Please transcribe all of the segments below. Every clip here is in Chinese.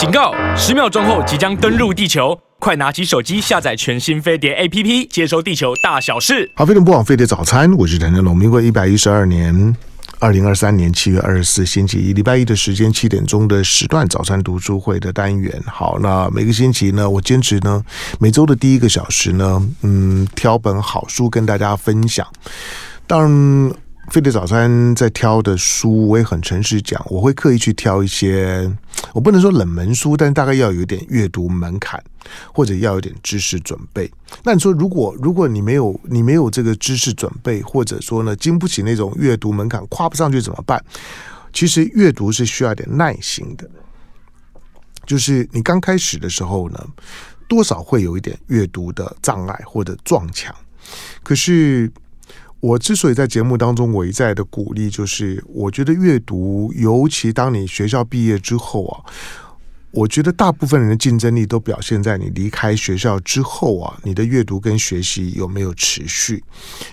警告！十秒钟后即将登陆地球，快拿起手机下载全新飞碟 APP，接收地球大小事。好，飞碟不枉飞碟早餐，我是陈正龙。民国一百一十二年二零二三年七月二十四星期一，礼拜一的时间七点钟的时段早餐读书会的单元。好，那每个星期呢，我坚持呢，每周的第一个小时呢，嗯，挑本好书跟大家分享。当然。飞碟早餐在挑的书，我也很诚实讲，我会刻意去挑一些，我不能说冷门书，但大概要有点阅读门槛，或者要有点知识准备。那你说，如果如果你没有你没有这个知识准备，或者说呢，经不起那种阅读门槛，跨不上去怎么办？其实阅读是需要点耐心的，就是你刚开始的时候呢，多少会有一点阅读的障碍或者撞墙，可是。我之所以在节目当中我一再的鼓励，就是我觉得阅读，尤其当你学校毕业之后啊，我觉得大部分人的竞争力都表现在你离开学校之后啊，你的阅读跟学习有没有持续？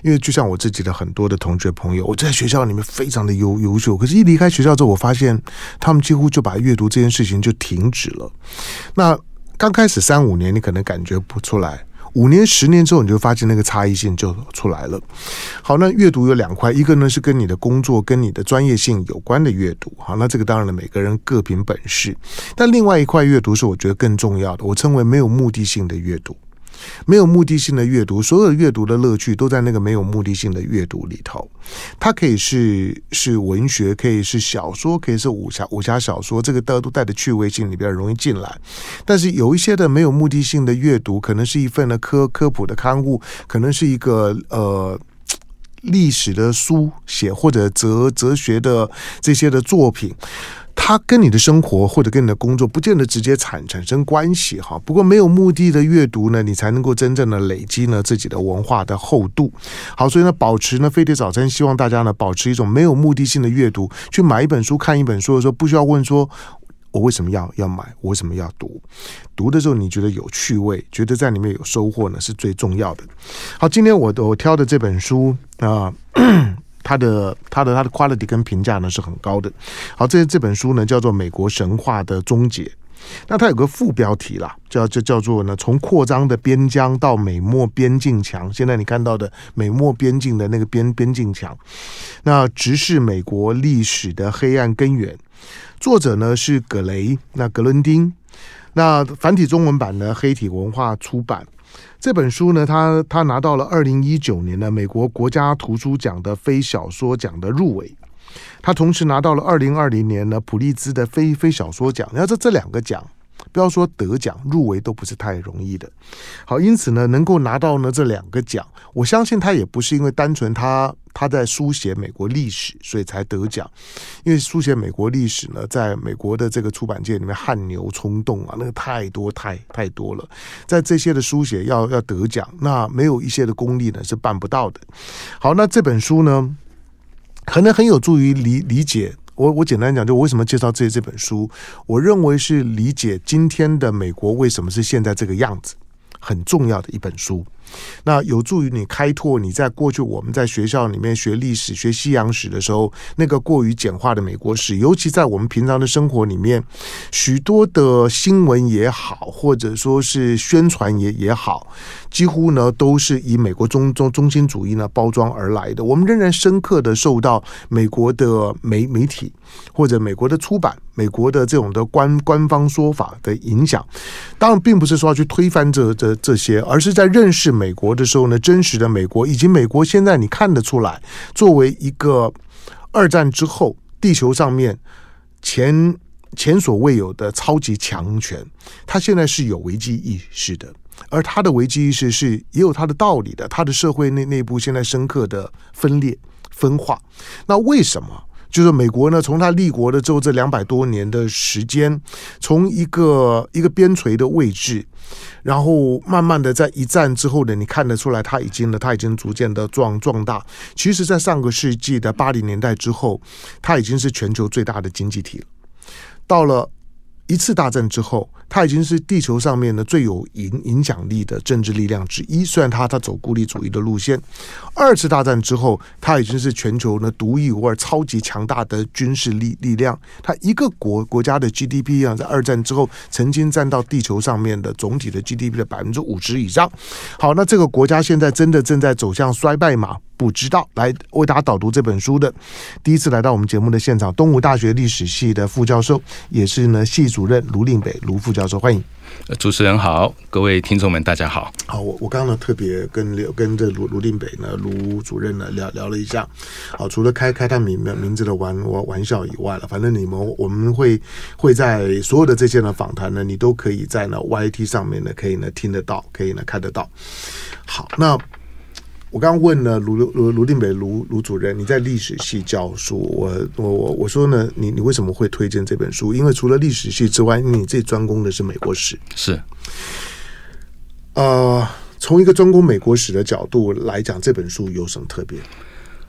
因为就像我自己的很多的同学朋友，我在学校里面非常的优优秀，可是一离开学校之后，我发现他们几乎就把阅读这件事情就停止了。那刚开始三五年，你可能感觉不出来。五年、十年之后，你就发现那个差异性就出来了。好，那阅读有两块，一个呢是跟你的工作、跟你的专业性有关的阅读。好，那这个当然了，每个人各凭本事。但另外一块阅读是我觉得更重要的，我称为没有目的性的阅读。没有目的性的阅读，所有阅读的乐趣都在那个没有目的性的阅读里头。它可以是是文学，可以是小说，可以是武侠武侠小说，这个都都带着趣味性，里边容易进来。但是有一些的没有目的性的阅读，可能是一份的科科普的刊物，可能是一个呃历史的书写，或者哲哲学的这些的作品。它跟你的生活或者跟你的工作不见得直接产产生关系哈。不过没有目的的阅读呢，你才能够真正的累积呢自己的文化的厚度。好，所以呢，保持呢飞碟早餐，希望大家呢保持一种没有目的性的阅读，去买一本书、看一本书的时候，不需要问说我为什么要要买，我为什么要读？读的时候你觉得有趣味，觉得在里面有收获呢，是最重要的。好，今天我我挑的这本书啊。它的它的它的 quality 跟评价呢是很高的。好，这这本书呢叫做《美国神话的终结》。那它有个副标题啦，叫叫叫做呢从扩张的边疆到美墨边境墙。现在你看到的美墨边境的那个边边境墙，那直视美国历史的黑暗根源。作者呢是葛雷，那格伦丁。那繁体中文版呢黑体文化出版。这本书呢，他他拿到了二零一九年的美国国家图书奖的非小说奖的入围，他同时拿到了二零二零年的普利兹的非非小说奖。你看这这两个奖。不要说得奖入围都不是太容易的，好，因此呢，能够拿到呢这两个奖，我相信他也不是因为单纯他他在书写美国历史所以才得奖，因为书写美国历史呢，在美国的这个出版界里面汗牛充栋啊，那个太多太太多了，在这些的书写要要得奖，那没有一些的功力呢是办不到的。好，那这本书呢，可能很有助于理理解。我我简单讲，就我为什么介绍这这本书，我认为是理解今天的美国为什么是现在这个样子，很重要的一本书。那有助于你开拓你在过去我们在学校里面学历史、学西洋史的时候，那个过于简化的美国史，尤其在我们平常的生活里面，许多的新闻也好，或者说是宣传也也好，几乎呢都是以美国中中中心主义呢包装而来的。我们仍然深刻的受到美国的媒媒体或者美国的出版、美国的这种的官官方说法的影响。当然，并不是说要去推翻这这这些，而是在认识。美国的时候呢，真实的美国以及美国现在你看得出来，作为一个二战之后地球上面前前所未有的超级强权，它现在是有危机意识的，而它的危机意识是也有它的道理的。它的社会内内部现在深刻的分裂分化，那为什么？就是美国呢，从它立国的之后这两百多年的时间，从一个一个边陲的位置，然后慢慢的在一战之后呢，你看得出来，它已经呢，它已经逐渐的壮壮大。其实，在上个世纪的八零年代之后，它已经是全球最大的经济体了。到了一次大战之后，他已经是地球上面的最有影影响力的政治力量之一。虽然他他走孤立主义的路线，二次大战之后，他已经是全球呢独一无二、超级强大的军事力力量。他一个国国家的 GDP 啊，在二战之后曾经占到地球上面的总体的 GDP 的百分之五十以上。好，那这个国家现在真的正在走向衰败吗？不知道。来为大家导读这本书的，第一次来到我们节目的现场，东吴大学历史系的副教授，也是呢系主任卢令北卢副教授，欢迎。主持人好，各位听众们大家好。好，我我刚刚呢特别跟刘跟这卢卢定北呢卢主任呢聊聊了一下。好，除了开开他名名字的玩玩玩笑以外了，反正你们我们会会在所有的这些呢访谈呢，你都可以在呢 YT 上面呢可以呢听得到，可以呢看得到。好，那。我刚刚问了卢卢卢定北卢卢主任，你在历史系教书，我我我我说呢，你你为什么会推荐这本书？因为除了历史系之外，你最专攻的是美国史。是，呃，从一个专攻美国史的角度来讲，这本书有什么特别？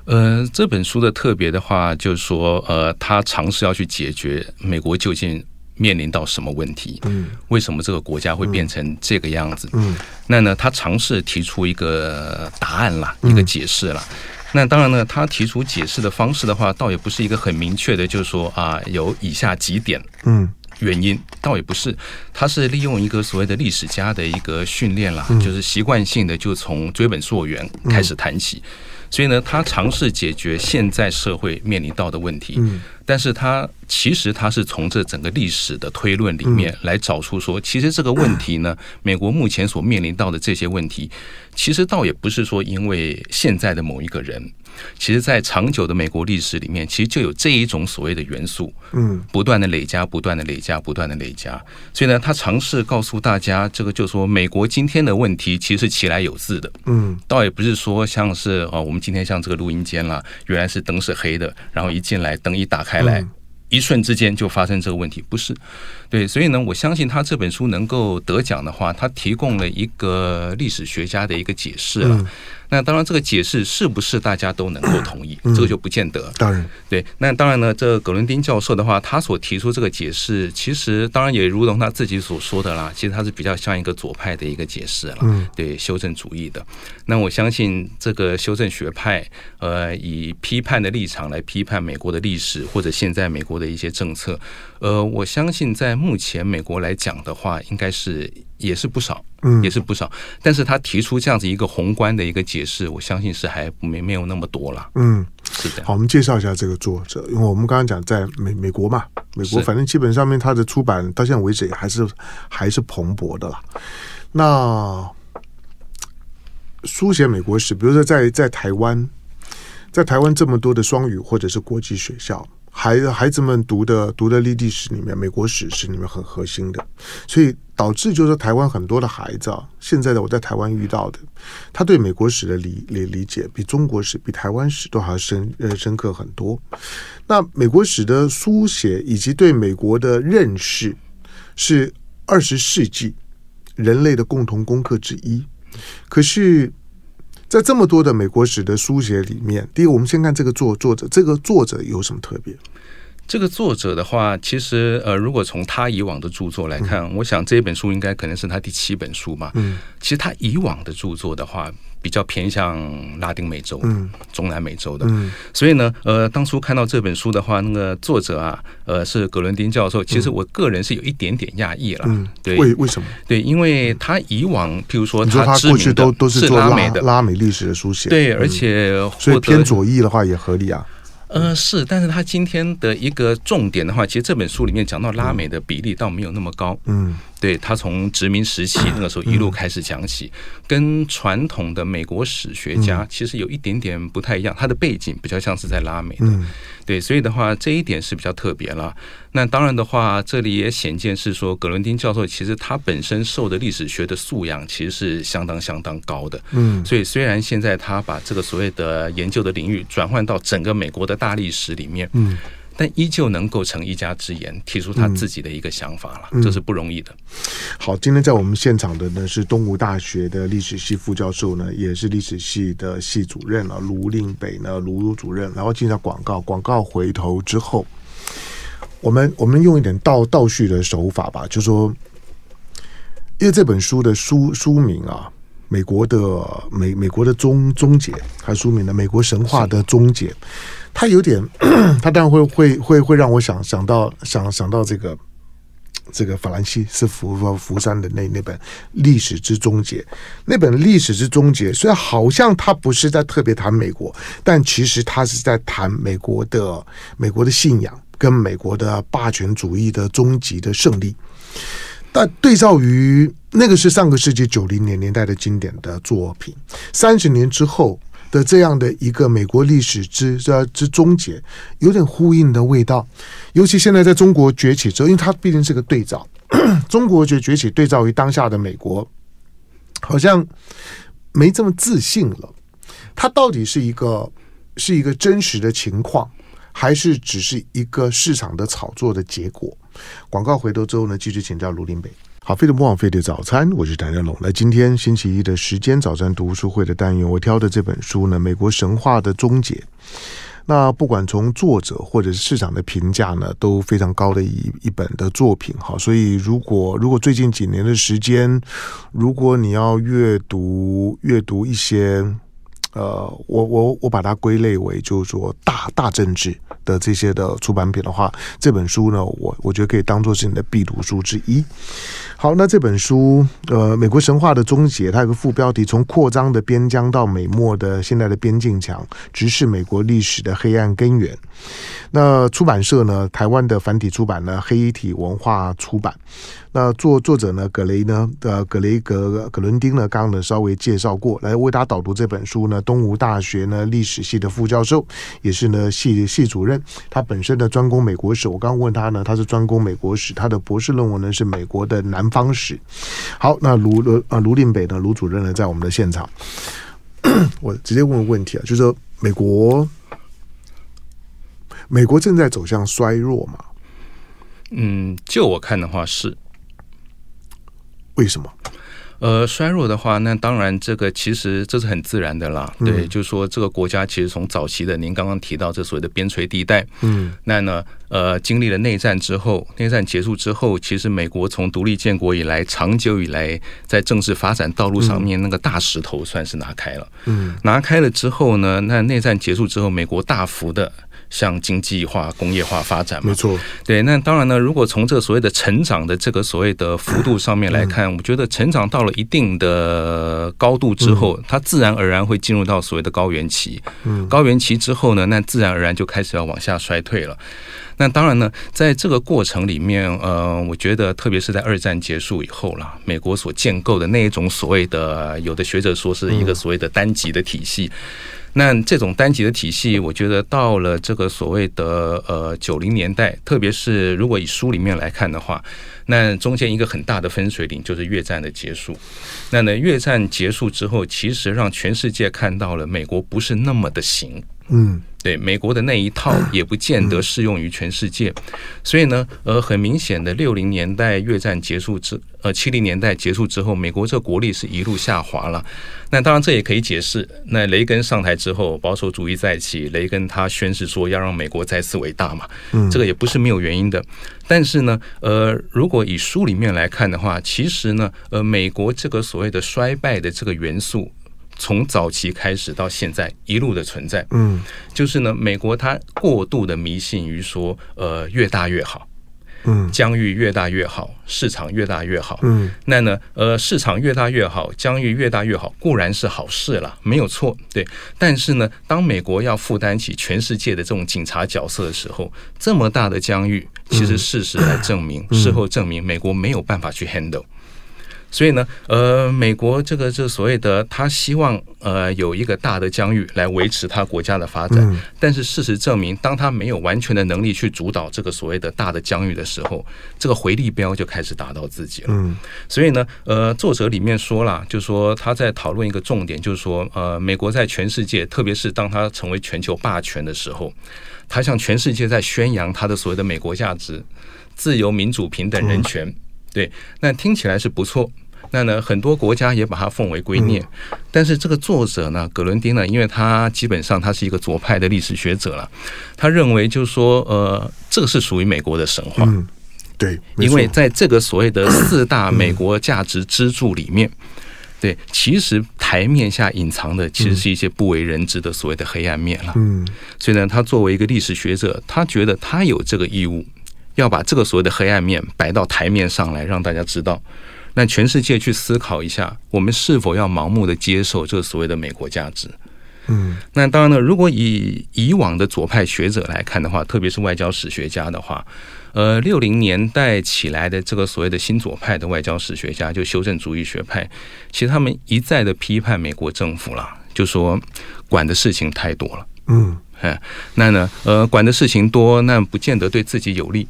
呃，这本书的特别的话，就是说，呃，他尝试要去解决美国究竟。面临到什么问题？嗯，为什么这个国家会变成这个样子？嗯，那呢，他尝试提出一个答案啦，一个解释啦。那当然呢，他提出解释的方式的话，倒也不是一个很明确的，就是说啊，有以下几点，嗯，原因倒也不是，他是利用一个所谓的历史家的一个训练啦，就是习惯性的就从追本溯源开始谈起。所以呢，他尝试解决现在社会面临到的问题，但是他其实他是从这整个历史的推论里面来找出说，其实这个问题呢，美国目前所面临到的这些问题，其实倒也不是说因为现在的某一个人。其实，在长久的美国历史里面，其实就有这一种所谓的元素，嗯，不断的累加，不断的累加，不断的累加。所以呢，他尝试告诉大家，这个就是说，美国今天的问题其实是其来有自的，嗯，倒也不是说像是哦，我们今天像这个录音间啦，原来是灯是黑的，然后一进来灯一打开来，一瞬之间就发生这个问题，不是。对，所以呢，我相信他这本书能够得奖的话，他提供了一个历史学家的一个解释了。那当然，这个解释是不是大家都能够同意，这个就不见得。当然，对。那当然呢，这个葛伦丁教授的话，他所提出这个解释，其实当然也如同他自己所说的啦，其实他是比较像一个左派的一个解释了，嗯对，修正主义的。那我相信这个修正学派，呃，以批判的立场来批判美国的历史或者现在美国的一些政策，呃，我相信在目前美国来讲的话，应该是。也是不少，嗯，也是不少，但是他提出这样子一个宏观的一个解释，我相信是还没没有那么多了，嗯，是的。好，我们介绍一下这个作者，因为我们刚刚讲在美美国嘛，美国反正基本上面他的出版到现在为止还是还是蓬勃的啦。那书写美国史，比如说在在台湾，在台湾这么多的双语或者是国际学校。孩子孩子们读的读的历历史里面，美国史是里面很核心的，所以导致就是台湾很多的孩子啊，现在的我在台湾遇到的，他对美国史的理理理解比中国史、比台湾史都还要深呃深刻很多。那美国史的书写以及对美国的认识，是二十世纪人类的共同功课之一。可是。在这么多的美国史的书写里面，第一个，我们先看这个作作者，这个作者有什么特别？这个作者的话，其实呃，如果从他以往的著作来看，嗯、我想这本书应该可能是他第七本书嘛。嗯，其实他以往的著作的话。比较偏向拉丁美洲、嗯、中南美洲的，嗯、所以呢，呃，当初看到这本书的话，那个作者啊，呃，是葛伦丁教授。其实我个人是有一点点讶异了，嗯、对，为为什么？对，因为他以往，譬如说他，他过去都都是做拉美的。拉美历史的书写，对，而且、嗯、所以偏左翼的话也合理啊。呃，是，但是他今天的一个重点的话，其实这本书里面讲到拉美的比例倒没有那么高，嗯。对，他从殖民时期那个时候一路开始讲起，跟传统的美国史学家其实有一点点不太一样。他的背景比较像是在拉美的，对，所以的话这一点是比较特别了。那当然的话，这里也显见是说，葛伦丁教授其实他本身受的历史学的素养其实是相当相当高的。嗯，所以虽然现在他把这个所谓的研究的领域转换到整个美国的大历史里面，嗯。但依旧能够成一家之言，提出他自己的一个想法了，嗯、这是不容易的。好，今天在我们现场的呢是东吴大学的历史系副教授呢，也是历史系的系主任啊，卢令北呢，卢主任。然后进下广告，广告回头之后，我们我们用一点倒倒叙的手法吧，就说，因为这本书的书书名啊，美国的美美国的终终结，还书名的美国神话的终结，他有点，他当然会会会会让我想想到想想到这个。这个法兰西是福福山的那那本《历史之终结》，那本《历史之终结》虽然好像他不是在特别谈美国，但其实他是在谈美国的美国的信仰跟美国的霸权主义的终极的胜利。但对照于那个是上个世纪九零年年代的经典的作品，三十年之后。的这样的一个美国历史之之之终结，有点呼应的味道。尤其现在在中国崛起之后，因为它毕竟是个对照，中国崛崛起对照于当下的美国，好像没这么自信了。它到底是一个是一个真实的情况，还是只是一个市场的炒作的结果？广告回头之后呢，继续请教卢林北。好，飞碟不枉费的早餐，我是谭正龙。那今天星期一的时间，早餐读书会的单元，我挑的这本书呢，《美国神话的终结》。那不管从作者或者是市场的评价呢，都非常高的一一本的作品。好，所以如果如果最近几年的时间，如果你要阅读阅读一些。呃，我我我把它归类为就是说大大政治的这些的出版品的话，这本书呢，我我觉得可以当做是你的必读书之一。好，那这本书，呃，美国神话的终结，它有个副标题：从扩张的边疆到美墨的现在的边境墙，直视美国历史的黑暗根源。那出版社呢，台湾的繁体出版呢，黑体文化出版。那作作者呢，葛雷呢，呃，葛雷格葛伦丁呢，刚刚呢稍微介绍过来为大家导读这本书呢，东吴大学呢历史系的副教授，也是呢系系主任。他本身的专攻美国史，我刚刚问他呢，他是专攻美国史，他的博士论文呢是美国的南方史。好，那卢卢啊卢令北呢，卢主任呢在我们的现场，我直接问个问题啊，就是说美国美国正在走向衰弱嘛？嗯，就我看的话是。为什么？呃，衰弱的话，那当然这个其实这是很自然的啦。对，嗯、就是说这个国家其实从早期的您刚刚提到这所谓的边陲地带，嗯，那呢，呃，经历了内战之后，内战结束之后，其实美国从独立建国以来，长久以来在政治发展道路上面那个大石头算是拿开了，嗯，拿开了之后呢，那内战结束之后，美国大幅的。向经济化、工业化发展嘛，没错。对，那当然呢，如果从这个所谓的成长的这个所谓的幅度上面来看，我觉得成长到了一定的高度之后，它自然而然会进入到所谓的高原期。高原期之后呢，那自然而然就开始要往下衰退了。那当然呢，在这个过程里面，呃，我觉得特别是在二战结束以后啦，美国所建构的那一种所谓的，有的学者说是一个所谓的单极的体系。那这种单极的体系，我觉得到了这个所谓的呃九零年代，特别是如果以书里面来看的话，那中间一个很大的分水岭就是越战的结束。那呢，越战结束之后，其实让全世界看到了美国不是那么的行。嗯。对，美国的那一套 也不见得适用于全世界，所以呢，呃，很明显的，六零年代越战结束之，呃，七零年代结束之后，美国这国力是一路下滑了。那当然，这也可以解释。那雷根上台之后，保守主义再起，雷根他宣誓说要让美国再次伟大嘛，这个也不是没有原因的。但是呢，呃，如果以书里面来看的话，其实呢，呃，美国这个所谓的衰败的这个元素。从早期开始到现在一路的存在，嗯，就是呢，美国它过度的迷信于说，呃，越大越好，嗯，疆域越大越好，市场越大越好，嗯，那呢，呃，市场越大越好，疆域越大越好，固然是好事了，没有错，对。但是呢，当美国要负担起全世界的这种警察角色的时候，这么大的疆域，其实事实来证明，事后证明，美国没有办法去 handle。所以呢，呃，美国这个这所谓的他希望呃有一个大的疆域来维持他国家的发展，嗯、但是事实证明，当他没有完全的能力去主导这个所谓的大的疆域的时候，这个回力镖就开始打到自己了。嗯，所以呢，呃，作者里面说了，就说他在讨论一个重点，就是说，呃，美国在全世界，特别是当他成为全球霸权的时候，他向全世界在宣扬他的所谓的美国价值：自由、民主、平等、人权。嗯对，那听起来是不错，那呢，很多国家也把它奉为圭臬。嗯、但是这个作者呢，葛伦丁呢，因为他基本上他是一个左派的历史学者了，他认为就是说，呃，这个是属于美国的神话。嗯、对，因为在这个所谓的四大美国价值支柱里面，嗯、对，其实台面下隐藏的其实是一些不为人知的所谓的黑暗面了。嗯，所以呢，他作为一个历史学者，他觉得他有这个义务。要把这个所谓的黑暗面摆到台面上来，让大家知道，那全世界去思考一下，我们是否要盲目的接受这个所谓的美国价值？嗯，那当然了，如果以以往的左派学者来看的话，特别是外交史学家的话，呃，六零年代起来的这个所谓的新左派的外交史学家，就修正主义学派，其实他们一再的批判美国政府了，就说管的事情太多了。嗯，哎，那呢，呃，管的事情多，那不见得对自己有利。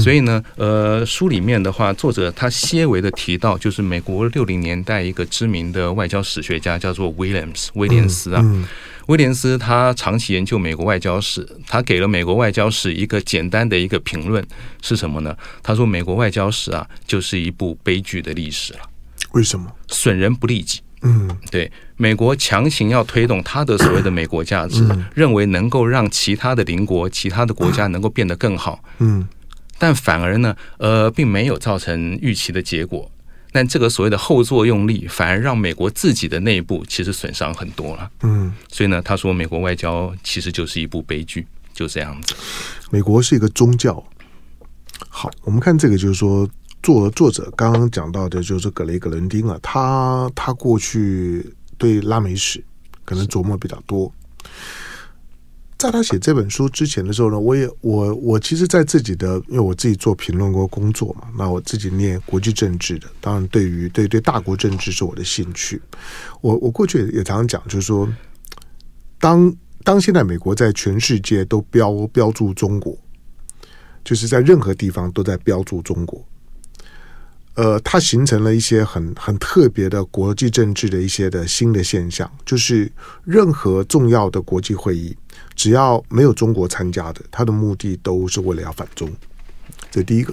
所以呢，呃，书里面的话，作者他些微的提到，就是美国六零年代一个知名的外交史学家叫做威廉斯，威廉斯啊，威廉斯他长期研究美国外交史，他给了美国外交史一个简单的一个评论是什么呢？他说美国外交史啊，就是一部悲剧的历史了。为什么？损人不利己。嗯，对，美国强行要推动他的所谓的美国价值，认为能够让其他的邻国、其他的国家能够变得更好。嗯。但反而呢，呃，并没有造成预期的结果。但这个所谓的后作用力，反而让美国自己的内部其实损伤很多了。嗯，所以呢，他说美国外交其实就是一部悲剧，就这样子。美国是一个宗教。好，我们看这个，就是说作作者刚刚讲到的，就是格雷格伦丁啊，他他过去对拉美史可能琢磨比较多。在他写这本书之前的时候呢，我也我我其实，在自己的因为我自己做评论过工作嘛，那我自己念国际政治的，当然对于对对大国政治是我的兴趣。我我过去也常常讲，就是说，当当现在美国在全世界都标标注中国，就是在任何地方都在标注中国，呃，它形成了一些很很特别的国际政治的一些的新的现象，就是任何重要的国际会议。只要没有中国参加的，他的目的都是为了要反中。这第一个，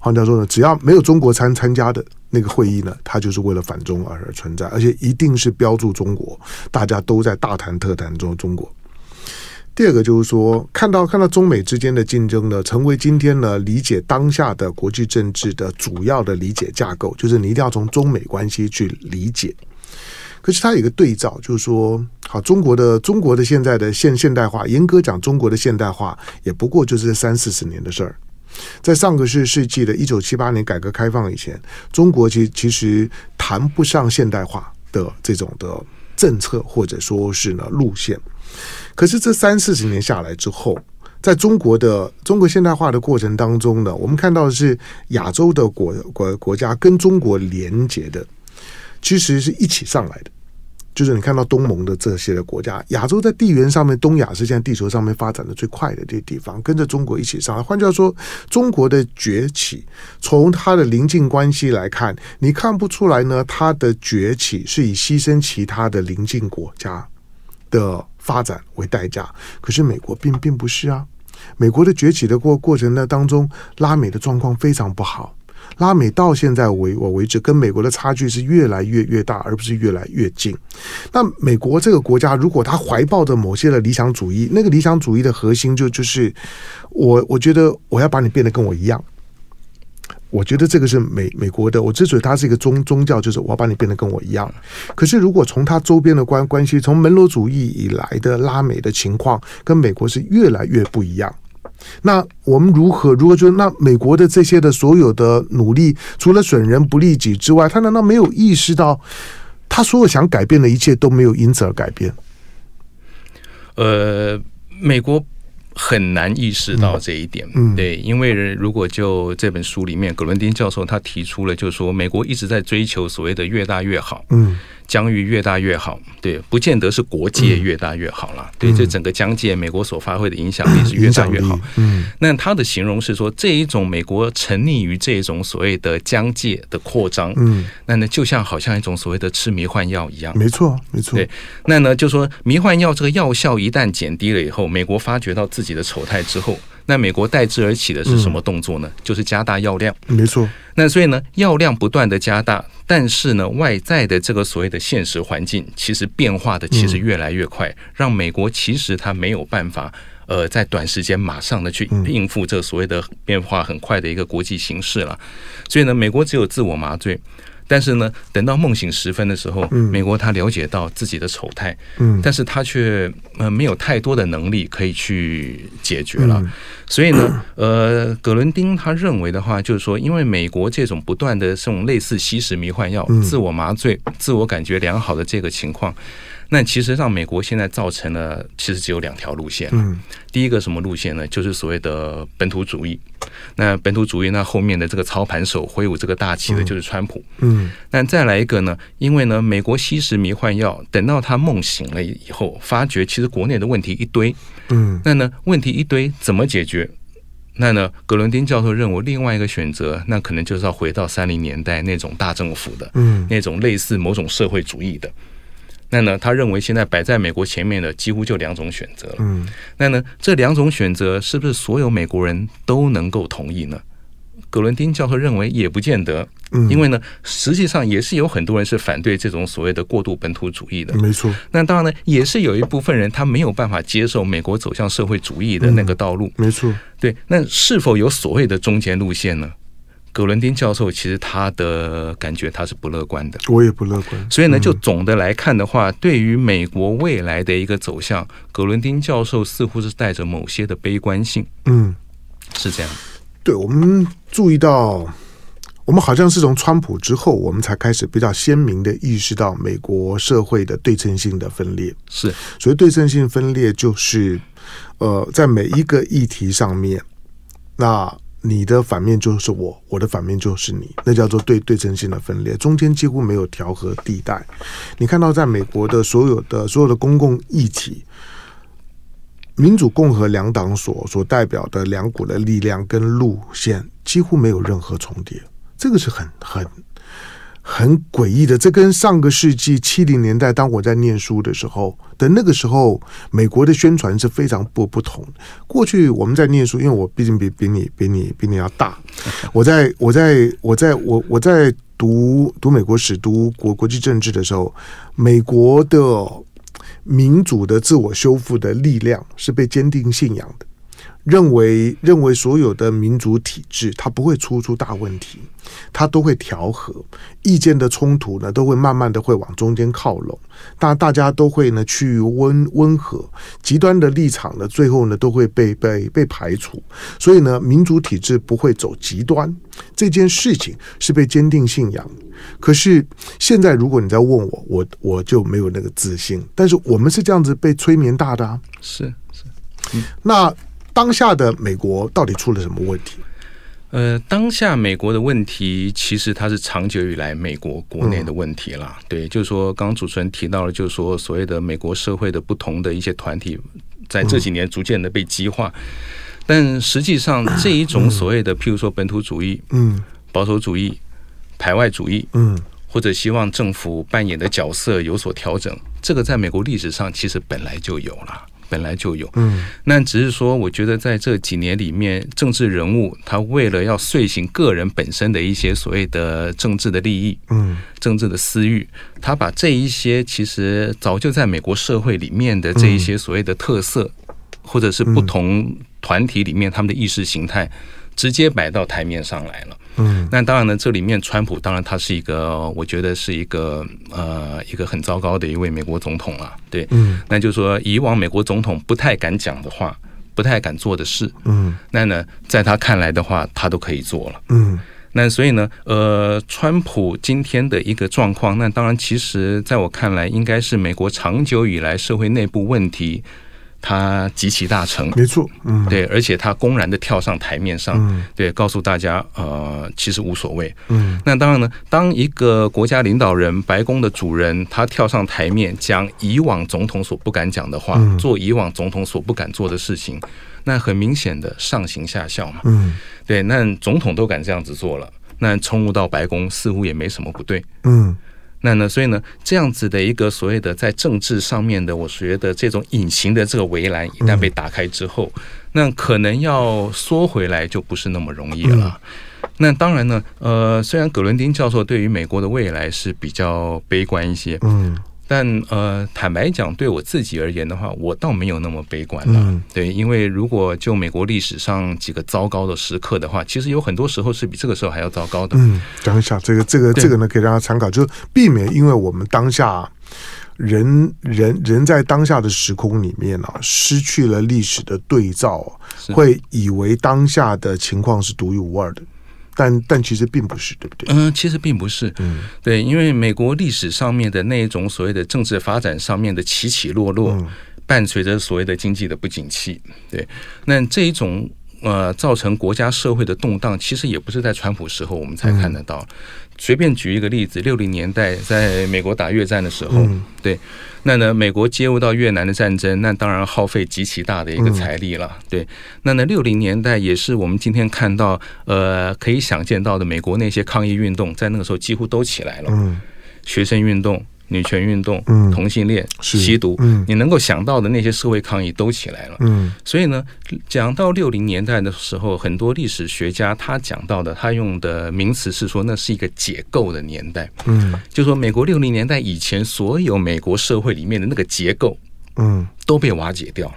换句话说呢，只要没有中国参参加的那个会议呢，他就是为了反中而而存在，而且一定是标注中国，大家都在大谈特谈中中国。第二个就是说，看到看到中美之间的竞争呢，成为今天呢理解当下的国际政治的主要的理解架构，就是你一定要从中美关系去理解。可是它有一个对照，就是说，好，中国的中国的现在的现现代化，严格讲，中国的现代化也不过就是三四十年的事儿。在上个世世纪的一九七八年改革开放以前，中国其其实谈不上现代化的这种的政策或者说是呢路线。可是这三四十年下来之后，在中国的中国现代化的过程当中呢，我们看到的是亚洲的国国国家跟中国连接的，其实是一起上来的。就是你看到东盟的这些的国家，亚洲在地缘上面，东亚是现在地球上面发展的最快的这些地方，跟着中国一起上来。换句话说，中国的崛起，从它的邻近关系来看，你看不出来呢，它的崛起是以牺牲其他的邻近国家的发展为代价。可是美国并并不是啊，美国的崛起的过过程呢当中，拉美的状况非常不好。拉美到现在为我为止，跟美国的差距是越来越越大，而不是越来越近。那美国这个国家，如果他怀抱着某些的理想主义，那个理想主义的核心就就是我，我觉得我要把你变得跟我一样。我觉得这个是美美国的，我之所以它是一个宗宗教，就是我要把你变得跟我一样。可是如果从它周边的关关系，从门罗主义以来的拉美的情况，跟美国是越来越不一样。那我们如何如何就？那美国的这些的所有的努力，除了损人不利己之外，他难道没有意识到，他所有想改变的一切都没有因此而改变？呃，美国很难意识到这一点。嗯，对，因为如果就这本书里面，葛伦丁教授他提出了，就是说美国一直在追求所谓的越大越好。嗯。疆域越大越好，对，不见得是国界越大越好了。嗯、对，这整个疆界，美国所发挥的影响力是越大越好。嗯，那他的形容是说，这一种美国沉溺于这种所谓的疆界的扩张，嗯，那呢就像好像一种所谓的吃迷幻药一样。没错，没错。对，那呢就说迷幻药这个药效一旦减低了以后，美国发觉到自己的丑态之后。那美国代之而起的是什么动作呢？嗯、就是加大药量。没错。那所以呢，药量不断的加大，但是呢，外在的这个所谓的现实环境，其实变化的其实越来越快，让美国其实它没有办法，呃，在短时间马上的去应付这所谓的变化很快的一个国际形势了。所以呢，美国只有自我麻醉。但是呢，等到梦醒时分的时候，美国他了解到自己的丑态，嗯，但是他却呃没有太多的能力可以去解决了。所以呢，呃，葛伦丁他认为的话，就是说，因为美国这种不断的这种类似吸食迷幻药、自我麻醉、自我感觉良好的这个情况。那其实让美国现在造成了，其实只有两条路线。嗯，第一个什么路线呢？就是所谓的本土主义。那本土主义那后面的这个操盘手挥舞这个大旗的就是川普。嗯，那再来一个呢？因为呢，美国吸食迷幻药，等到他梦醒了以后，发觉其实国内的问题一堆。嗯，那呢，问题一堆怎么解决？那呢，格伦丁教授认为另外一个选择，那可能就是要回到三零年代那种大政府的，嗯，那种类似某种社会主义的。那呢，他认为现在摆在美国前面的几乎就两种选择了。嗯，那呢，这两种选择是不是所有美国人都能够同意呢？葛伦丁教授认为也不见得。嗯，因为呢，实际上也是有很多人是反对这种所谓的过度本土主义的。没错。那当然呢，也是有一部分人他没有办法接受美国走向社会主义的那个道路。没错。对，那是否有所谓的中间路线呢？葛伦丁教授其实他的感觉他是不乐观的，我也不乐观。所以呢，就总的来看的话，对于美国未来的一个走向，葛伦丁教授似乎是带着某些的悲观性。嗯，是这样。对，我们注意到，我们好像是从川普之后，我们才开始比较鲜明的意识到美国社会的对称性的分裂。是，所以对称性分裂就是，呃，在每一个议题上面，那。你的反面就是我，我的反面就是你，那叫做对对称性的分裂，中间几乎没有调和地带。你看到在美国的所有的所有的公共议题，民主共和两党所所代表的两股的力量跟路线几乎没有任何重叠，这个是很很。很诡异的，这跟上个世纪七零年代，当我在念书的时候的那个时候，美国的宣传是非常不不同。过去我们在念书，因为我毕竟比比你比你比你要大，我在我在我在我我在读读美国史、读国国际政治的时候，美国的民主的自我修复的力量是被坚定信仰的。认为认为所有的民主体制，它不会出出大问题，它都会调和意见的冲突呢，都会慢慢的会往中间靠拢，大大家都会呢趋于温温和，极端的立场呢，最后呢都会被被被排除，所以呢，民主体制不会走极端，这件事情是被坚定信仰。可是现在如果你再问我，我我就没有那个自信。但是我们是这样子被催眠大的啊，是是，那。当下的美国到底出了什么问题？呃，当下美国的问题其实它是长久以来美国国内的问题啦。嗯、对，就是说，刚刚主持人提到了，就是说，所谓的美国社会的不同的一些团体，在这几年逐渐的被激化。嗯、但实际上，这一种所谓的，譬如说本土主义、嗯，保守主义、排外主义，嗯，或者希望政府扮演的角色有所调整，这个在美国历史上其实本来就有了。本来就有，嗯，那只是说，我觉得在这几年里面，政治人物他为了要遂行个人本身的一些所谓的政治的利益，嗯，政治的私欲，他把这一些其实早就在美国社会里面的这一些所谓的特色，或者是不同团体里面他们的意识形态，直接摆到台面上来了。嗯，那当然呢，这里面川普当然他是一个，我觉得是一个呃一个很糟糕的一位美国总统啊，对，嗯，那就是说以往美国总统不太敢讲的话，不太敢做的事，嗯，那呢，在他看来的话，他都可以做了，嗯，那所以呢，呃，川普今天的一个状况，那当然其实在我看来，应该是美国长久以来社会内部问题。他极其大成，没错，嗯，对，而且他公然的跳上台面上，嗯、对，告诉大家，呃，其实无所谓，嗯，那当然呢，当一个国家领导人、白宫的主人，他跳上台面讲以往总统所不敢讲的话，嗯、做以往总统所不敢做的事情，那很明显的上行下效嘛，嗯，对，那总统都敢这样子做了，那冲入到白宫似乎也没什么不对，嗯。那呢，所以呢，这样子的一个所谓的在政治上面的，我觉得这种隐形的这个围栏一旦被打开之后，那可能要缩回来就不是那么容易了。那当然呢，呃，虽然葛伦丁教授对于美国的未来是比较悲观一些，嗯。但呃，坦白讲，对我自己而言的话，我倒没有那么悲观了。嗯、对，因为如果就美国历史上几个糟糕的时刻的话，其实有很多时候是比这个时候还要糟糕的。嗯，讲一下这个这个这个呢，可以让大家参考，就避免因为我们当下人人人在当下的时空里面啊，失去了历史的对照，会以为当下的情况是独一无二的。但但其实并不是，对不对？嗯，其实并不是。嗯，对，因为美国历史上面的那一种所谓的政治发展上面的起起落落，嗯、伴随着所谓的经济的不景气。对，那这一种呃造成国家社会的动荡，其实也不是在川普时候我们才看得到。嗯随便举一个例子，六零年代在美国打越战的时候，嗯、对，那呢，美国介入到越南的战争，那当然耗费极其大的一个财力了，嗯、对。那呢，六零年代也是我们今天看到，呃，可以想见到的美国那些抗议运动，在那个时候几乎都起来了，嗯、学生运动。女权运动、嗯、同性恋、吸毒，嗯、你能够想到的那些社会抗议都起来了。嗯、所以呢，讲到六零年代的时候，很多历史学家他讲到的，他用的名词是说，那是一个解构的年代。嗯，就说美国六零年代以前，所有美国社会里面的那个结构，嗯，都被瓦解掉了，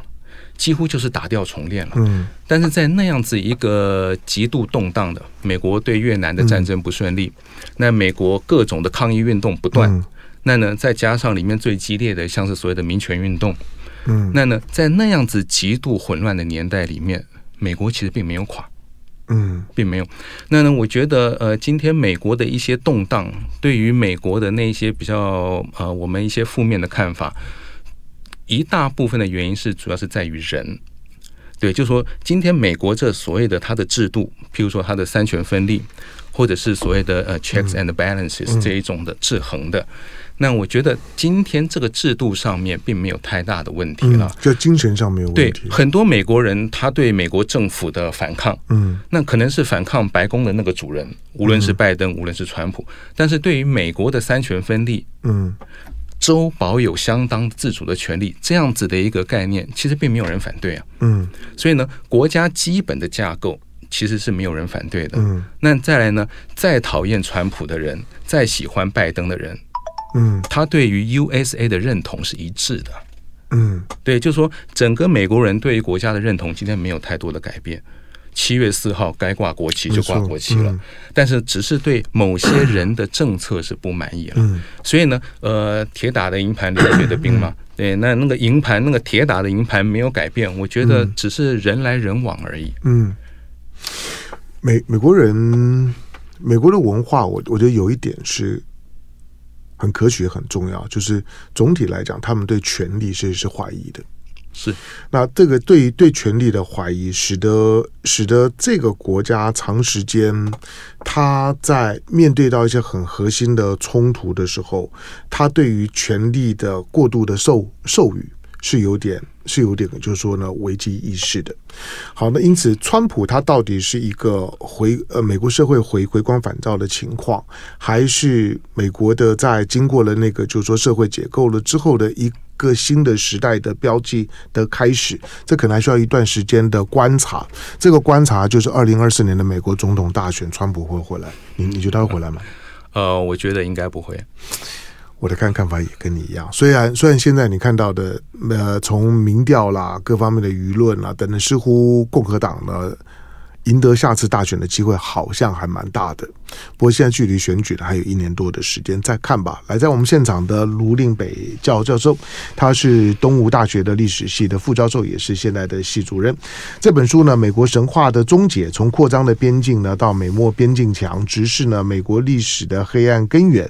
几乎就是打掉重练了。嗯，但是在那样子一个极度动荡的美国，对越南的战争不顺利，嗯、那美国各种的抗议运动不断。嗯那呢，再加上里面最激烈的，像是所谓的民权运动，嗯，那呢，在那样子极度混乱的年代里面，美国其实并没有垮，嗯，并没有。那呢，我觉得，呃，今天美国的一些动荡，对于美国的那些比较，呃，我们一些负面的看法，一大部分的原因是主要是在于人，对，就是说今天美国这所谓的它的制度，譬如说它的三权分立，或者是所谓的呃 checks and balances 这一种的制衡的。那我觉得今天这个制度上面并没有太大的问题了，就精神上没有问题。对，很多美国人他对美国政府的反抗，嗯，那可能是反抗白宫的那个主人，无论是拜登，无论是川普。但是对于美国的三权分立，嗯，州保有相当自主的权利，这样子的一个概念，其实并没有人反对啊，嗯。所以呢，国家基本的架构其实是没有人反对的，嗯。那再来呢，再讨厌川普的人，再喜欢拜登的人。嗯，他对于 USA 的认同是一致的。嗯，对，就是说整个美国人对于国家的认同今天没有太多的改变。七月四号该挂国旗就挂国旗了，嗯、但是只是对某些人的政策是不满意了。嗯、所以呢，呃，铁打的营盘流水的兵嘛，嗯、对，那那个营盘那个铁打的营盘没有改变，我觉得只是人来人往而已。嗯，美美国人美国的文化，我我觉得有一点是。很科学，很重要。就是总体来讲，他们对权力是是怀疑的。是，那这个对于对权力的怀疑，使得使得这个国家长时间，他在面对到一些很核心的冲突的时候，他对于权力的过度的授授予是有点。是有点，就是说呢，危机意识的。好，那因此，川普他到底是一个回呃美国社会回回光返照的情况，还是美国的在经过了那个就是说社会解构了之后的一个新的时代的标记的开始？这可能还需要一段时间的观察。这个观察就是二零二四年的美国总统大选，川普会回来？你你觉得他会回来吗？呃，我觉得应该不会。我的看看法也跟你一样，虽然虽然现在你看到的，呃，从民调啦、各方面的舆论啦等等，似乎共和党呢。赢得下次大选的机会好像还蛮大的，不过现在距离选举呢还有一年多的时间，再看吧。来，在我们现场的卢令北教教授，他是东吴大学的历史系的副教授，也是现在的系主任。这本书呢，《美国神话的终结：从扩张的边境呢到美墨边境墙，直视呢美国历史的黑暗根源》。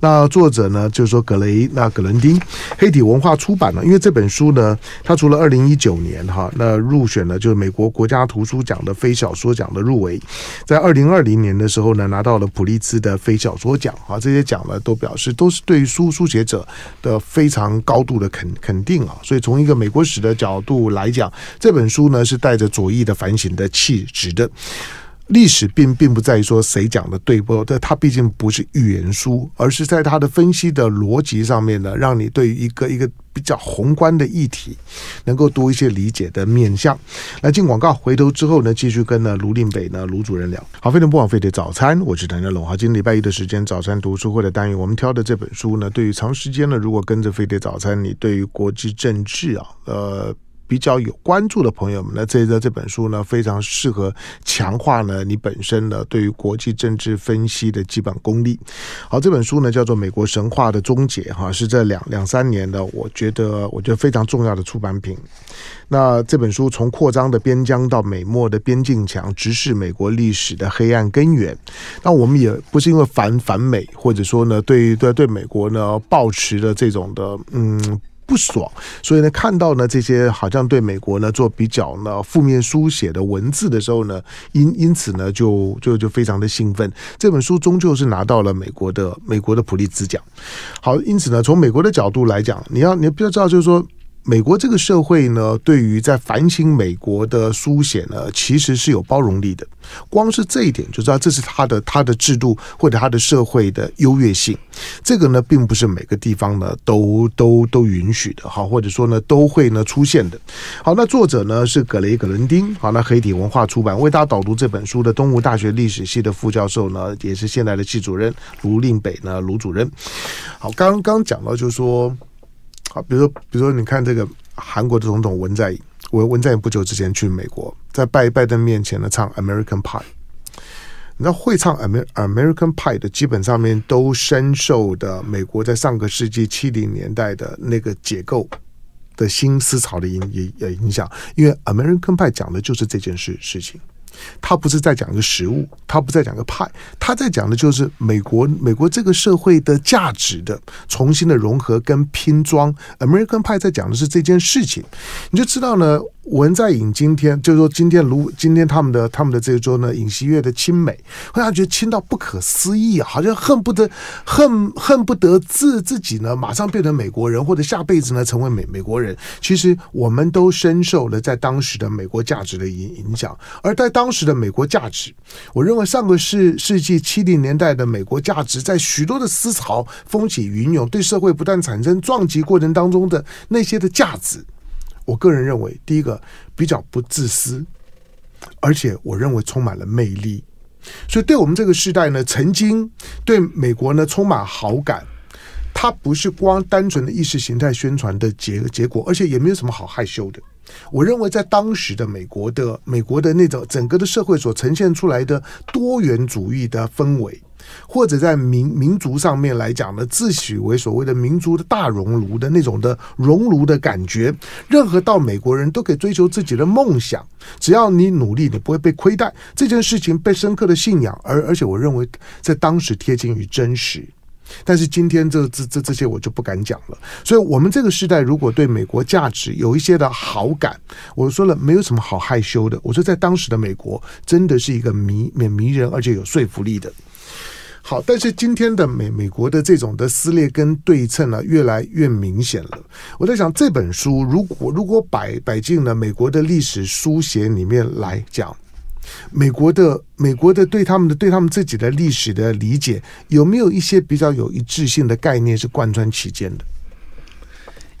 那作者呢，就是说格雷那葛伦丁，黑体文化出版呢。因为这本书呢，它除了二零一九年哈那入选了就是美国国家图书奖的非小小说。奖的入围，在二零二零年的时候呢，拿到了普利兹的非小说奖啊，这些奖呢都表示都是对于书书写者的非常高度的肯肯定啊。所以从一个美国史的角度来讲，这本书呢是带着左翼的反省的气质的。历史并并不在于说谁讲的对不，但它毕竟不是预言书，而是在它的分析的逻辑上面呢，让你对于一个一个比较宏观的议题，能够多一些理解的面向。来进广告，回头之后呢，继续跟呢卢令北呢卢主任聊。好，飞碟不枉费的早餐，我是谭家龙。好，今天礼拜一的时间，早餐读书会的单元，我们挑的这本书呢，对于长时间呢，如果跟着飞碟早餐，你对于国际政治啊，呃。比较有关注的朋友们呢，这这这本书呢，非常适合强化呢你本身呢对于国际政治分析的基本功力。好，这本书呢叫做《美国神话的终结》哈，是这两两三年的，我觉得我觉得非常重要的出版品。那这本书从扩张的边疆到美墨的边境墙，直视美国历史的黑暗根源。那我们也不是因为反反美，或者说呢对对对美国呢抱持的这种的嗯。不爽，所以呢，看到呢这些好像对美国呢做比较呢负面书写的文字的时候呢，因因此呢就就就非常的兴奋。这本书终究是拿到了美国的美国的普利兹奖。好，因此呢，从美国的角度来讲，你要你不要知道，就是说。美国这个社会呢，对于在反省美国的书写呢，其实是有包容力的。光是这一点就知道，这是他的他的制度或者他的社会的优越性。这个呢，并不是每个地方呢都都都允许的，好，或者说呢都会呢出现的。好，那作者呢是葛雷葛伦丁，好，那黑体文化出版为大家导读这本书的东吴大学历史系的副教授呢，也是现在的系主任卢令北呢卢主任。好，刚刚讲到就是说。好，比如说，比如说，你看这个韩国的总统文在寅，文文在寅不久之前去美国，在拜拜登面前呢唱 American Pie。你知道会唱 Amer American Pie 的，基本上面都深受的美国在上个世纪七零年代的那个解构的新思潮的影影影响，因为 American Pie 讲的就是这件事事情。他不是在讲个食物，他不在讲个派，他在讲的就是美国美国这个社会的价值的重新的融合跟拼装。American 派在讲的是这件事情，你就知道呢。文在寅今天就是说，今天如今天他们的他们的这一桌呢，尹锡悦的亲美，会让他觉得亲到不可思议啊，好像恨不得恨恨不得自自己呢马上变成美国人，或者下辈子呢成为美美国人。其实我们都深受了在当时的美国价值的影影响，而在当时的美国价值，我认为上个世世纪七零年代的美国价值，在许多的思潮风起云涌，对社会不断产生撞击过程当中的那些的价值。我个人认为，第一个比较不自私，而且我认为充满了魅力，所以对我们这个时代呢，曾经对美国呢充满好感，它不是光单纯的意识形态宣传的结结果，而且也没有什么好害羞的。我认为在当时的美国的美国的那种整个的社会所呈现出来的多元主义的氛围。或者在民民族上面来讲呢，自诩为所谓的民族的大熔炉的那种的熔炉的感觉，任何到美国人都可以追求自己的梦想，只要你努力，你不会被亏待。这件事情被深刻的信仰，而而且我认为在当时贴近于真实。但是今天这这这这些我就不敢讲了。所以，我们这个时代如果对美国价值有一些的好感，我说了没有什么好害羞的。我说在当时的美国真的是一个迷迷迷人而且有说服力的。好，但是今天的美美国的这种的撕裂跟对称呢，越来越明显了。我在想，这本书如果如果摆摆进了美国的历史书写里面来讲，美国的美国的对他们的对他们自己的历史的理解，有没有一些比较有一致性的概念是贯穿其间的？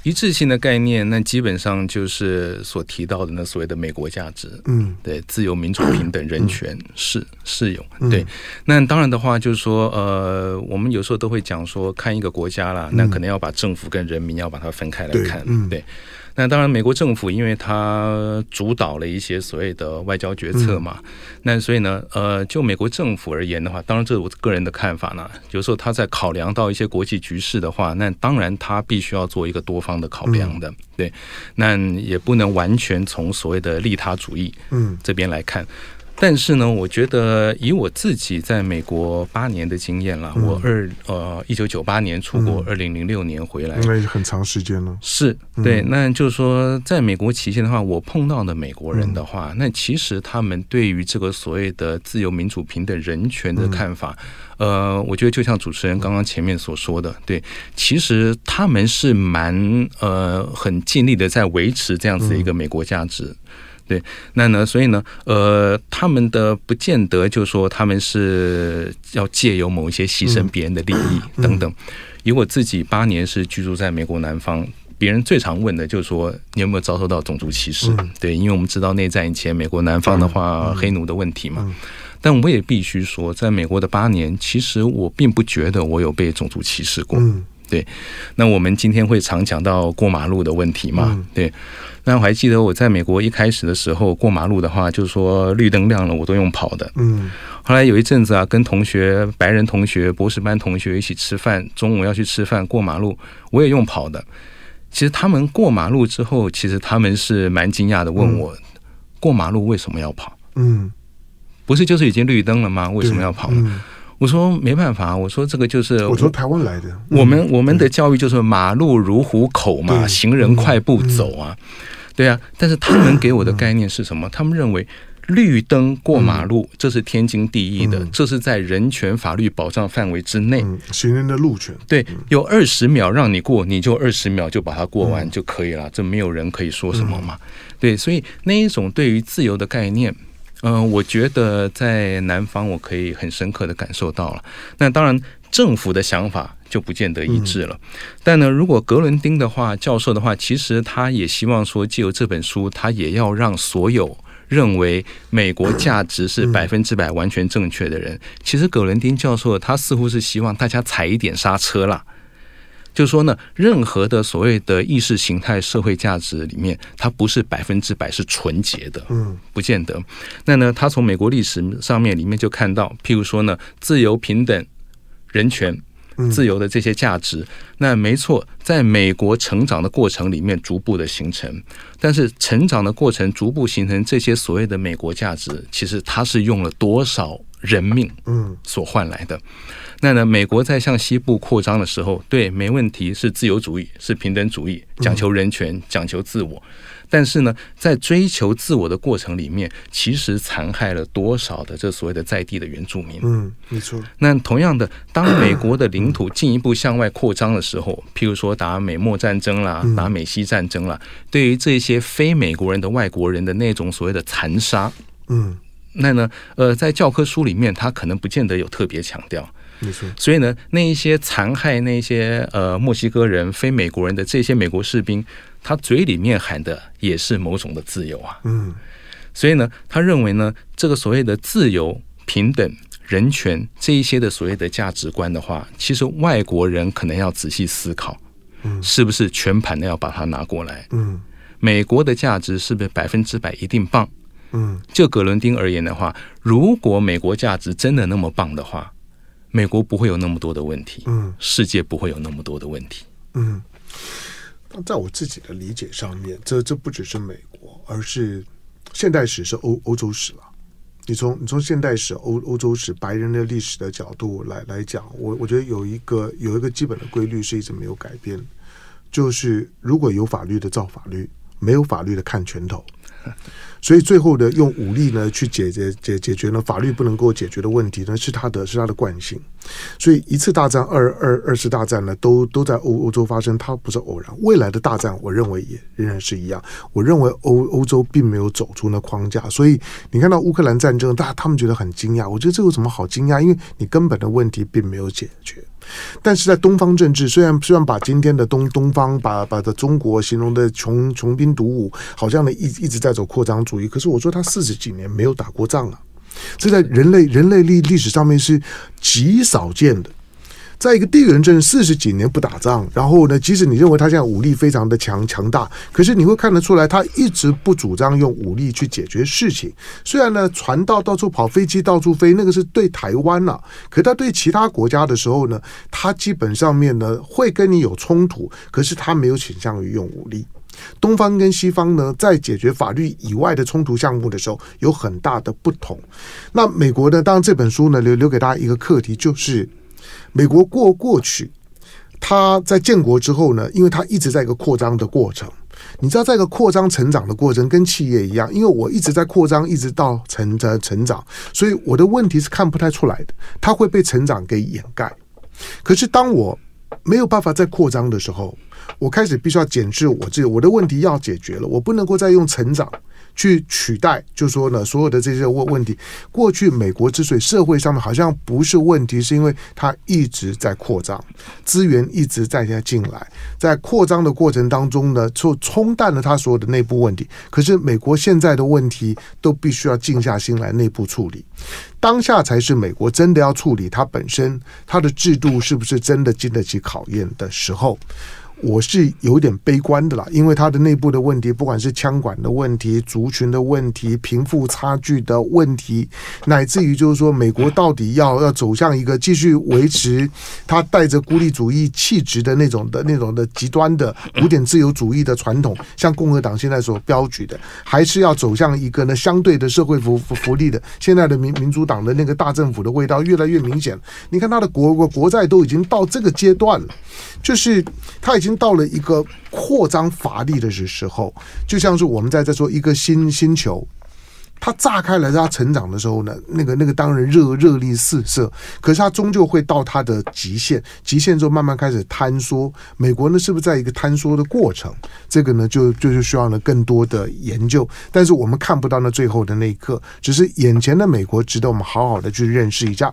一致性的概念，那基本上就是所提到的那所谓的美国价值，嗯，对，自由、民主、平等、人权是是有，对。那当然的话，就是说，呃，我们有时候都会讲说，看一个国家啦，那可能要把政府跟人民要把它分开来看，对。那当然，美国政府因为它主导了一些所谓的外交决策嘛，那所以呢，呃，就美国政府而言的话，当然这是我个人的看法呢。有时候他在考量到一些国际局势的话，那当然他必须要做一个多方的考量的，对。那也不能完全从所谓的利他主义嗯这边来看。但是呢，我觉得以我自己在美国八年的经验了，我二呃一九九八年出国，二零零六年回来，那很长时间了。是对，那就是说，在美国期间的话，我碰到的美国人的话，那其实他们对于这个所谓的自由、民主、平等、人权的看法，呃，我觉得就像主持人刚刚前面所说的，对，其实他们是蛮呃很尽力的在维持这样子的一个美国价值。对，那呢，所以呢，呃，他们的不见得就说他们是要借由某一些牺牲别人的利益等等。以我自己八年是居住在美国南方，别人最常问的就是说，你有没有遭受到种族歧视？嗯、对，因为我们知道内战以前美国南方的话，嗯、黑奴的问题嘛。嗯、但我也必须说，在美国的八年，其实我并不觉得我有被种族歧视过。嗯、对。那我们今天会常讲到过马路的问题嘛？嗯、对。那我还记得我在美国一开始的时候过马路的话，就是说绿灯亮了，我都用跑的。嗯。后来有一阵子啊，跟同学、白人同学、博士班同学一起吃饭，中午要去吃饭，过马路我也用跑的。其实他们过马路之后，其实他们是蛮惊讶的，问我、嗯、过马路为什么要跑？嗯，不是就是已经绿灯了吗？为什么要跑呢？嗯、我说没办法，我说这个就是我说台湾来的，嗯、我们我们的教育就是马路如虎口嘛，行人快步走啊，嗯、对啊。但是他们给我的概念是什么？他们认为。绿灯过马路，这是天经地义的，嗯、这是在人权法律保障范围之内。嗯、行人的路权，对，有二十秒让你过，你就二十秒就把它过完就可以了，嗯、这没有人可以说什么嘛。嗯、对，所以那一种对于自由的概念，嗯、呃，我觉得在南方我可以很深刻的感受到了。那当然，政府的想法就不见得一致了。嗯、但呢，如果格伦丁的话，教授的话，其实他也希望说，借由这本书，他也要让所有。认为美国价值是百分之百完全正确的人，其实葛伦丁教授他似乎是希望大家踩一点刹车啦，就是说呢，任何的所谓的意识形态社会价值里面，它不是百分之百是纯洁的，嗯，不见得。那呢，他从美国历史上面里面就看到，譬如说呢，自由、平等、人权。自由的这些价值，那没错，在美国成长的过程里面逐步的形成，但是成长的过程逐步形成这些所谓的美国价值，其实它是用了多少人命，嗯，所换来的。那呢，美国在向西部扩张的时候，对，没问题，是自由主义，是平等主义，讲求人权，讲求自我。但是呢，在追求自我的过程里面，其实残害了多少的这所谓的在地的原住民？嗯，没错。那同样的，当美国的领土进一步向外扩张的时候，譬如说打美墨战争啦，打美西战争啦，对于这些非美国人的外国人的那种所谓的残杀，嗯，那呢，呃，在教科书里面，他可能不见得有特别强调。没错。所以呢，那一些残害那些呃墨西哥人、非美国人的这些美国士兵。他嘴里面喊的也是某种的自由啊，嗯，所以呢，他认为呢，这个所谓的自由、平等、人权这一些的所谓的价值观的话，其实外国人可能要仔细思考，嗯，是不是全盘的要把它拿过来？嗯，美国的价值是不是百分之百一定棒？嗯，就葛伦丁而言的话，如果美国价值真的那么棒的话，美国不会有那么多的问题，嗯，世界不会有那么多的问题，嗯。在我自己的理解上面，这这不只是美国，而是现代史是欧欧洲史了。你从你从现代史欧欧洲史白人的历史的角度来来讲，我我觉得有一个有一个基本的规律是一直没有改变，就是如果有法律的造法律，没有法律的看拳头。所以最后的用武力呢去解决解解决呢法律不能够解决的问题呢是他的是他的惯性，所以一次大战二二二次大战呢都都在欧欧洲发生，它不是偶然。未来的大战我认为也仍然是一样。我认为欧欧洲并没有走出那框架，所以你看到乌克兰战争，大他们觉得很惊讶。我觉得这有什么好惊讶？因为你根本的问题并没有解决。但是在东方政治，虽然虽然把今天的东东方把把的中国形容的穷穷兵黩武，好像呢一一直在走扩张主义，可是我说他四十几年没有打过仗啊，这在人类人类历历史上面是极少见的。在一个地缘政治四十几年不打仗，然后呢，即使你认为他现在武力非常的强强大，可是你会看得出来，他一直不主张用武力去解决事情。虽然呢，船到到处跑，飞机到处飞，那个是对台湾呐、啊，可他对其他国家的时候呢，他基本上面呢会跟你有冲突，可是他没有倾向于用武力。东方跟西方呢，在解决法律以外的冲突项目的时候，有很大的不同。那美国呢，当然这本书呢留留给大家一个课题就是。美国过过去，他在建国之后呢，因为他一直在一个扩张的过程。你知道，在一个扩张成长的过程，跟企业一样，因为我一直在扩张，一直到成成成长，所以我的问题是看不太出来的，它会被成长给掩盖。可是当我没有办法再扩张的时候，我开始必须要检视我自己，我的问题要解决了，我不能够再用成长去取代，就说呢，所有的这些问问题，过去美国之所以社会上面好像不是问题，是因为它一直在扩张，资源一直在在进来，在扩张的过程当中呢，就冲淡了它所有的内部问题。可是美国现在的问题都必须要静下心来内部处理，当下才是美国真的要处理它本身，它的制度是不是真的经得起考验的时候。我是有点悲观的啦，因为它的内部的问题，不管是枪管的问题、族群的问题、贫富差距的问题，乃至于就是说，美国到底要要走向一个继续维持它带着孤立主义气质的那种的那种的极端的古典自由主义的传统，像共和党现在所标举的，还是要走向一个呢相对的社会福福利的？现在的民民主党的那个大政府的味道越来越明显。你看，它的国国国债都已经到这个阶段了，就是它已经。到了一个扩张乏力的时时候，就像是我们在在说一个新星球。它炸开了，它成长的时候呢，那个那个当然热热力四射，可是它终究会到它的极限，极限之后慢慢开始坍缩。美国呢，是不是在一个坍缩的过程？这个呢，就就是需要呢更多的研究。但是我们看不到那最后的那一刻，只是眼前的美国值得我们好好的去认识一下。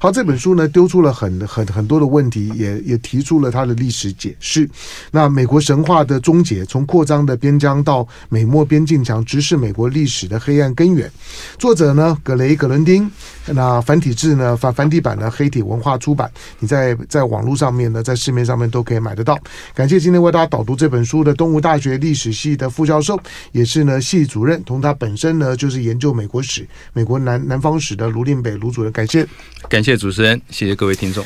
好，这本书呢丢出了很很很多的问题，也也提出了它的历史解释。那美国神话的终结，从扩张的边疆到美墨边境墙，直视美国历史的黑暗根远，作者呢，格雷·格伦丁，那繁体字呢，繁繁体版呢黑体文化出版，你在在网络上面呢，在市面上面都可以买得到。感谢今天为大家导读这本书的东吴大学历史系的副教授，也是呢系主任，同他本身呢就是研究美国史、美国南南方史的卢令北卢主任。感谢，感谢主持人，谢谢各位听众。